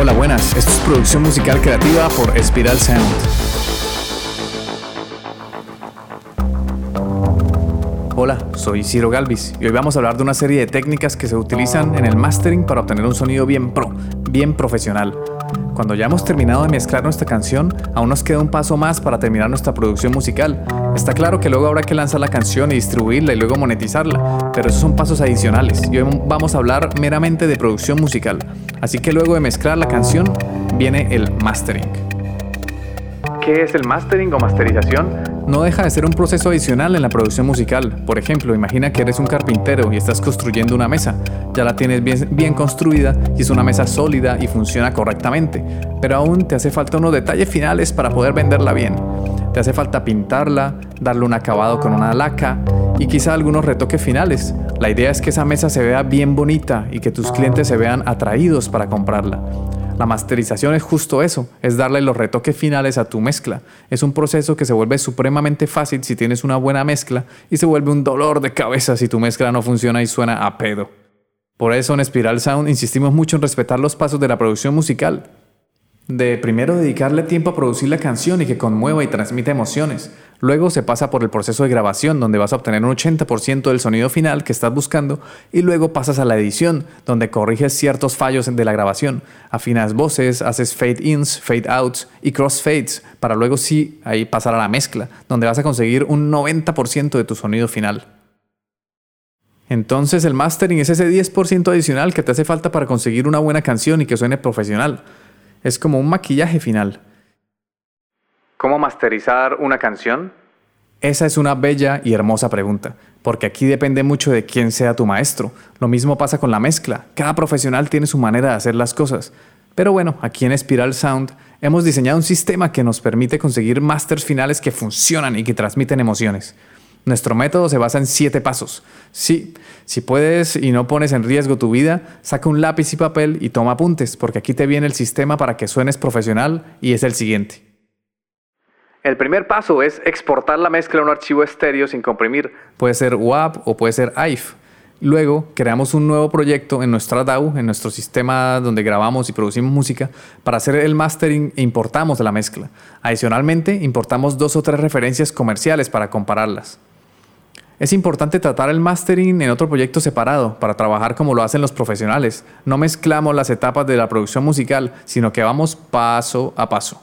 Hola, buenas. Esto es producción musical creativa por Espiral Sound. Hola, soy Ciro Galvis y hoy vamos a hablar de una serie de técnicas que se utilizan en el mastering para obtener un sonido bien pro, bien profesional. Cuando ya hemos terminado de mezclar nuestra canción, aún nos queda un paso más para terminar nuestra producción musical. Está claro que luego habrá que lanzar la canción y distribuirla y luego monetizarla, pero esos son pasos adicionales y hoy vamos a hablar meramente de producción musical. Así que luego de mezclar la canción, viene el mastering. ¿Qué es el mastering o masterización? No deja de ser un proceso adicional en la producción musical. Por ejemplo, imagina que eres un carpintero y estás construyendo una mesa. Ya la tienes bien, construida y es una mesa sólida y funciona correctamente, pero aún te hace falta unos detalles finales para poder venderla bien. Te hace falta pintarla, darle un acabado con una laca y quizá algunos retoques finales. La idea es que esa mesa se vea bien bonita y que tus clientes se vean atraídos para comprarla. La masterización es justo eso, es darle los retoques finales a tu mezcla. Es un proceso que se vuelve supremamente fácil si tienes una buena mezcla y se vuelve un dolor de cabeza si tu mezcla no funciona y suena a pedo. Por eso en Spiral Sound insistimos mucho en respetar los pasos de la producción musical. De primero dedicarle tiempo a producir la canción y que conmueva y transmita emociones. Luego se pasa por el proceso de grabación donde vas a obtener un 80% del sonido final que estás buscando y luego pasas a la edición donde corriges ciertos fallos de la grabación, afinas voces, haces fade ins, fade outs y cross fades para luego sí ahí pasar a la mezcla donde vas a conseguir un 90% de tu sonido final. Entonces el mastering es ese 10% adicional que te hace falta para conseguir una buena canción y que suene profesional. Es como un maquillaje final. ¿Cómo masterizar una canción? Esa es una bella y hermosa pregunta, porque aquí depende mucho de quién sea tu maestro. Lo mismo pasa con la mezcla. Cada profesional tiene su manera de hacer las cosas. Pero bueno, aquí en Spiral Sound hemos diseñado un sistema que nos permite conseguir masters finales que funcionan y que transmiten emociones. Nuestro método se basa en siete pasos. Sí, si puedes y no pones en riesgo tu vida, saca un lápiz y papel y toma apuntes, porque aquí te viene el sistema para que suenes profesional y es el siguiente. El primer paso es exportar la mezcla a un archivo estéreo sin comprimir. Puede ser WAV o puede ser AIF. Luego creamos un nuevo proyecto en nuestra DAW, en nuestro sistema donde grabamos y producimos música, para hacer el mastering e importamos la mezcla. Adicionalmente, importamos dos o tres referencias comerciales para compararlas. Es importante tratar el mastering en otro proyecto separado para trabajar como lo hacen los profesionales. No mezclamos las etapas de la producción musical, sino que vamos paso a paso.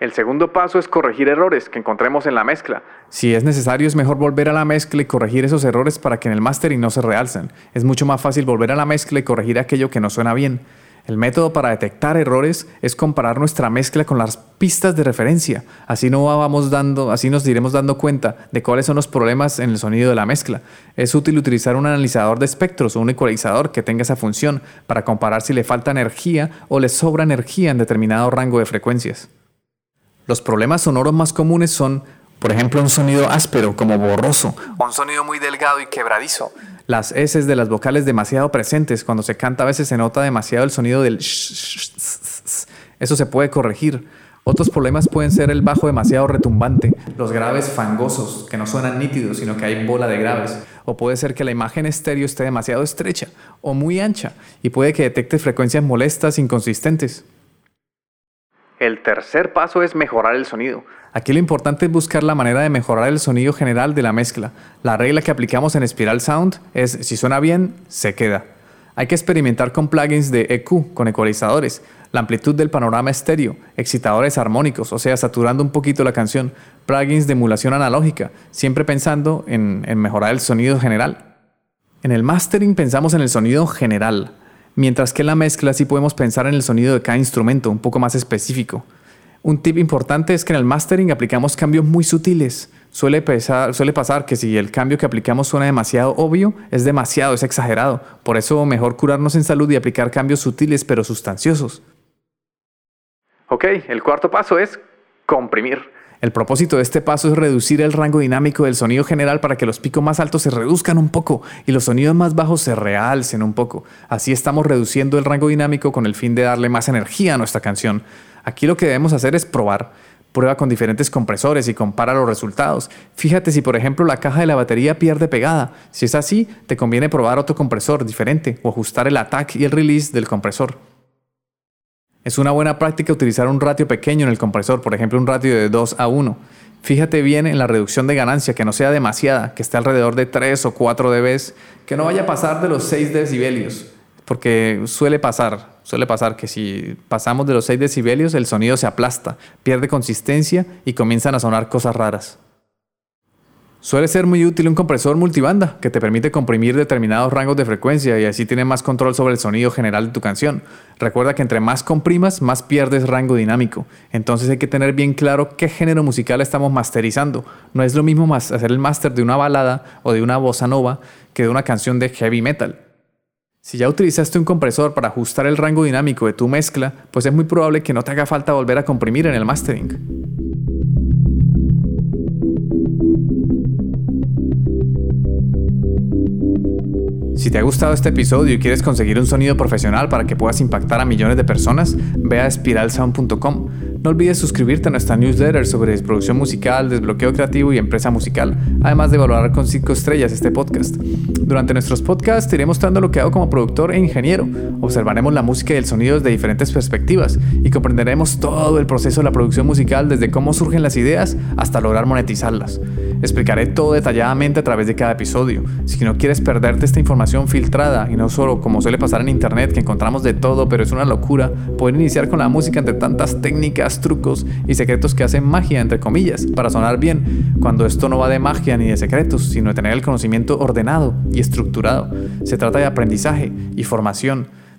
El segundo paso es corregir errores que encontremos en la mezcla. Si es necesario, es mejor volver a la mezcla y corregir esos errores para que en el mastering no se realcen. Es mucho más fácil volver a la mezcla y corregir aquello que no suena bien. El método para detectar errores es comparar nuestra mezcla con las pistas de referencia. Así no vamos dando, así nos iremos dando cuenta de cuáles son los problemas en el sonido de la mezcla. Es útil utilizar un analizador de espectros o un ecualizador que tenga esa función para comparar si le falta energía o le sobra energía en determinado rango de frecuencias. Los problemas sonoros más comunes son, por ejemplo, un sonido áspero como borroso, un sonido muy delgado y quebradizo, las S de las vocales demasiado presentes. Cuando se canta a veces se nota demasiado el sonido del Eso se puede corregir. Otros problemas pueden ser el bajo demasiado retumbante, los graves fangosos, que no suenan nítidos, sino que hay bola de graves. O puede ser que la imagen estéreo esté demasiado estrecha o muy ancha y puede que detecte frecuencias molestas inconsistentes. El tercer paso es mejorar el sonido. Aquí lo importante es buscar la manera de mejorar el sonido general de la mezcla. La regla que aplicamos en Spiral Sound es si suena bien, se queda. Hay que experimentar con plugins de EQ, con ecualizadores, la amplitud del panorama estéreo, excitadores armónicos, o sea, saturando un poquito la canción, plugins de emulación analógica, siempre pensando en, en mejorar el sonido general. En el mastering pensamos en el sonido general, mientras que en la mezcla sí podemos pensar en el sonido de cada instrumento, un poco más específico. Un tip importante es que en el mastering aplicamos cambios muy sutiles. Suele, pasar que si el cambio que aplicamos suena demasiado obvio, es demasiado, es exagerado. Por eso mejor curarnos en salud y aplicar cambios sutiles pero sustanciosos. Ok, el cuarto paso es comprimir. El propósito de este paso es reducir el rango dinámico del sonido general para que los picos más altos se reduzcan un poco y los sonidos más bajos se realcen un poco. Así estamos reduciendo el rango dinámico con el fin de darle más energía a nuestra canción. Aquí lo que debemos hacer es probar. Prueba con diferentes compresores y compara los resultados. Fíjate si por ejemplo la caja de la batería pierde pegada. Si es así, te conviene probar otro compresor diferente o ajustar el attack y el release del compresor. Es una buena práctica utilizar un ratio pequeño en el compresor, por ejemplo un ratio de 2 a 1. Fíjate bien en la reducción de ganancia, que no sea demasiada, que esté alrededor de 3 o 4 dB, que no vaya a pasar de los 6 decibelios, porque suele pasar, suele pasar que si pasamos de los 6 decibelios el sonido se aplasta, pierde consistencia y comienzan a sonar cosas raras. Suele ser muy útil un compresor multibanda que te permite comprimir determinados rangos de frecuencia y así tienes más control sobre el sonido general de tu canción. Recuerda que entre más comprimas, más pierdes rango dinámico. Entonces hay que tener bien claro qué género musical estamos masterizando. No es lo mismo hacer el máster de una balada o de una bossa nova que de una canción de heavy metal. Si ya utilizaste un compresor para ajustar el rango dinámico de tu mezcla, pues es muy probable que no te haga falta volver a comprimir en el mastering. Si te ha gustado este episodio y quieres conseguir un sonido profesional para que puedas impactar a millones de personas, ve a espiralsound.com. No olvides suscribirte a nuestra newsletter sobre producción musical, desbloqueo creativo y empresa musical, además de valorar con 5 estrellas este podcast. Durante nuestros podcasts te iré mostrando lo que hago como productor e ingeniero. Observaremos la música y el sonido desde diferentes perspectivas y comprenderemos todo el proceso de la producción musical desde cómo surgen las ideas hasta lograr monetizarlas. Explicaré todo detalladamente a través de cada episodio. Si no quieres perderte esta información filtrada y no solo como suele pasar en internet que encontramos de todo pero es una locura, poder iniciar con la música entre tantas técnicas trucos y secretos que hacen magia, entre comillas, para sonar bien, cuando esto no va de magia ni de secretos, sino de tener el conocimiento ordenado y estructurado. Se trata de aprendizaje y formación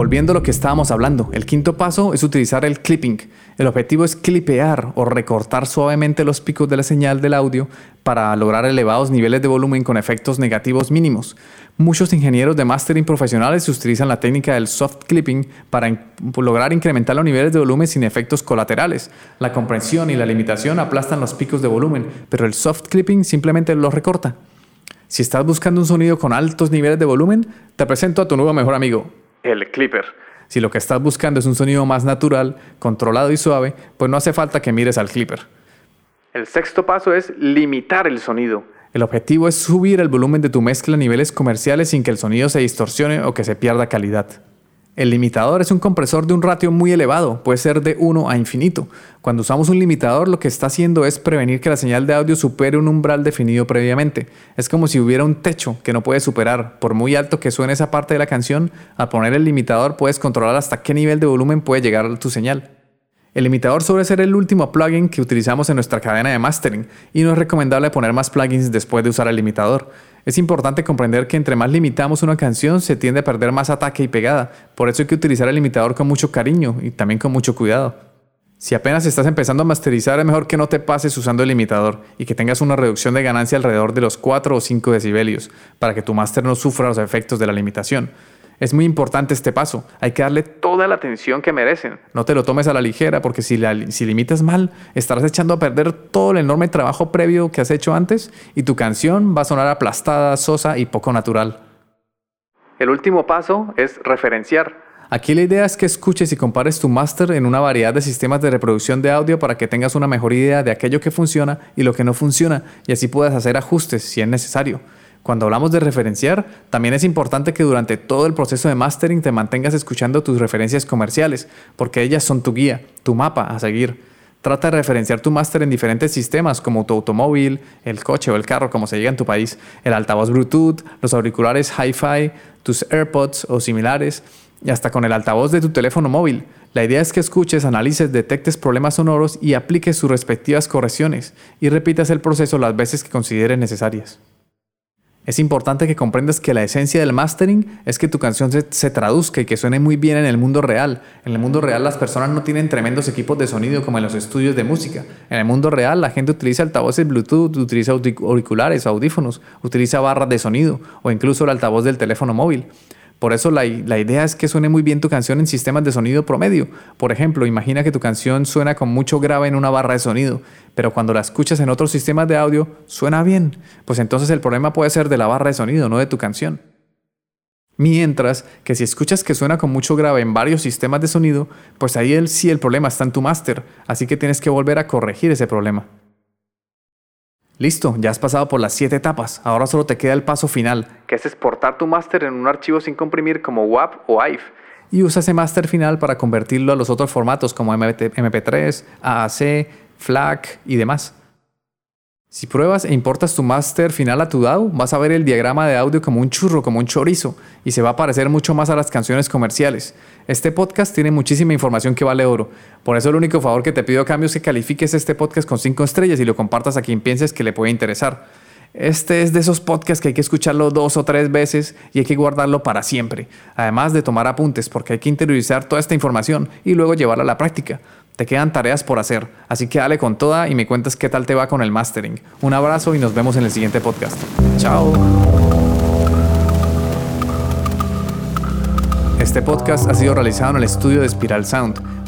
Volviendo a lo que estábamos hablando, el quinto paso es utilizar el clipping. El objetivo es clipear o recortar suavemente los picos de la señal del audio para lograr elevados niveles de volumen con efectos negativos mínimos. Muchos ingenieros de mastering profesionales utilizan la técnica del soft clipping para lograr incrementar los niveles de volumen sin efectos colaterales. La comprensión y la limitación aplastan los picos de volumen, pero el soft clipping simplemente los recorta. Si estás buscando un sonido con altos niveles de volumen, te presento a tu nuevo mejor amigo, el clipper. Si lo que estás buscando es un sonido más natural, controlado y suave, pues no hace falta que mires al clipper. El sexto paso es limitar el sonido. El objetivo es subir el volumen de tu mezcla a niveles comerciales sin que el sonido se distorsione o que se pierda calidad. El limitador es un compresor de un ratio muy elevado, puede ser de 1 a infinito. Cuando usamos un limitador lo que está haciendo es prevenir que la señal de audio supere un umbral definido previamente. Es como si hubiera un techo que no puedes superar. Por muy alto que suene esa parte de la canción, al poner el limitador puedes controlar hasta qué nivel de volumen puede llegar tu señal. El limitador suele ser el último plugin que utilizamos en nuestra cadena de mastering y no es recomendable poner más plugins después de usar el limitador. Es importante comprender que entre más limitamos una canción se tiende a perder más ataque y pegada, por eso hay que utilizar el limitador con mucho cariño y también con mucho cuidado. Si apenas estás empezando a masterizar es mejor que no te pases usando el limitador y que tengas una reducción de ganancia alrededor de los 4 o 5 decibelios para que tu máster no sufra los efectos de la limitación. Es muy importante este paso. Hay que darle toda la atención que merecen. No te lo tomes a la ligera porque si, si limitas mal, estarás echando a perder todo el enorme trabajo previo que has hecho antes y tu canción va a sonar aplastada, sosa y poco natural. El último paso es referenciar. Aquí la idea es que escuches y compares tu máster en una variedad de sistemas de reproducción de audio para que tengas una mejor idea de aquello que funciona y lo que no funciona y así puedas hacer ajustes si es necesario. Cuando hablamos de referenciar, también es importante que durante todo el proceso de mastering te mantengas escuchando tus referencias comerciales, porque ellas son tu guía, tu mapa a seguir. Trata de referenciar tu máster en diferentes sistemas como tu automóvil, el coche o el carro, como se diga en tu país, el altavoz Bluetooth, los auriculares Hi-Fi, tus AirPods o similares, y hasta con el altavoz de tu teléfono móvil. La idea es que escuches, analices, detectes problemas sonoros y apliques sus respectivas correcciones y repitas el proceso las veces que consideres necesarias. Es importante que comprendas que la esencia del mastering es que tu canción se, traduzca y que suene muy bien en el mundo real. En el mundo real las personas no tienen tremendos equipos de sonido como en los estudios de música. En el mundo real la gente utiliza altavoces Bluetooth, utiliza auriculares, audífonos, utiliza barras de sonido o incluso el altavoz del teléfono móvil. Por eso la, la, idea es que suene muy bien tu canción en sistemas de sonido promedio. Por ejemplo, imagina que tu canción suena con mucho grave en una barra de sonido, pero cuando la escuchas en otros sistemas de audio suena bien. Pues entonces el problema puede ser de la barra de sonido, no de tu canción. Mientras que si escuchas que suena con mucho grave en varios sistemas de sonido, pues ahí el, sí el problema está en tu máster, así que tienes que volver a corregir ese problema. Listo, ya has pasado por las siete etapas, ahora solo te queda el paso final, que es exportar tu máster en un archivo sin comprimir como WAP o AIF. Y usa ese máster final para convertirlo a los otros formatos como MP3, AAC, FLAC y demás. Si pruebas e importas tu máster final a tu DAW, vas a ver el diagrama de audio como un churro, como un chorizo, y se va a parecer mucho más a las canciones comerciales. Este podcast tiene muchísima información que vale oro. Por eso el único favor que te pido a cambio es que califiques este podcast con 5 estrellas y lo compartas a quien pienses que le puede interesar. Este es de esos podcasts que hay que escucharlo dos o tres veces y hay que guardarlo para siempre, además de tomar apuntes porque hay que interiorizar toda esta información y luego llevarla a la práctica. Te quedan tareas por hacer, así que dale con toda y me cuentas qué tal te va con el mastering. Un abrazo y nos vemos en el siguiente podcast. Chao. Este podcast ha sido realizado en el estudio de Spiral Sound.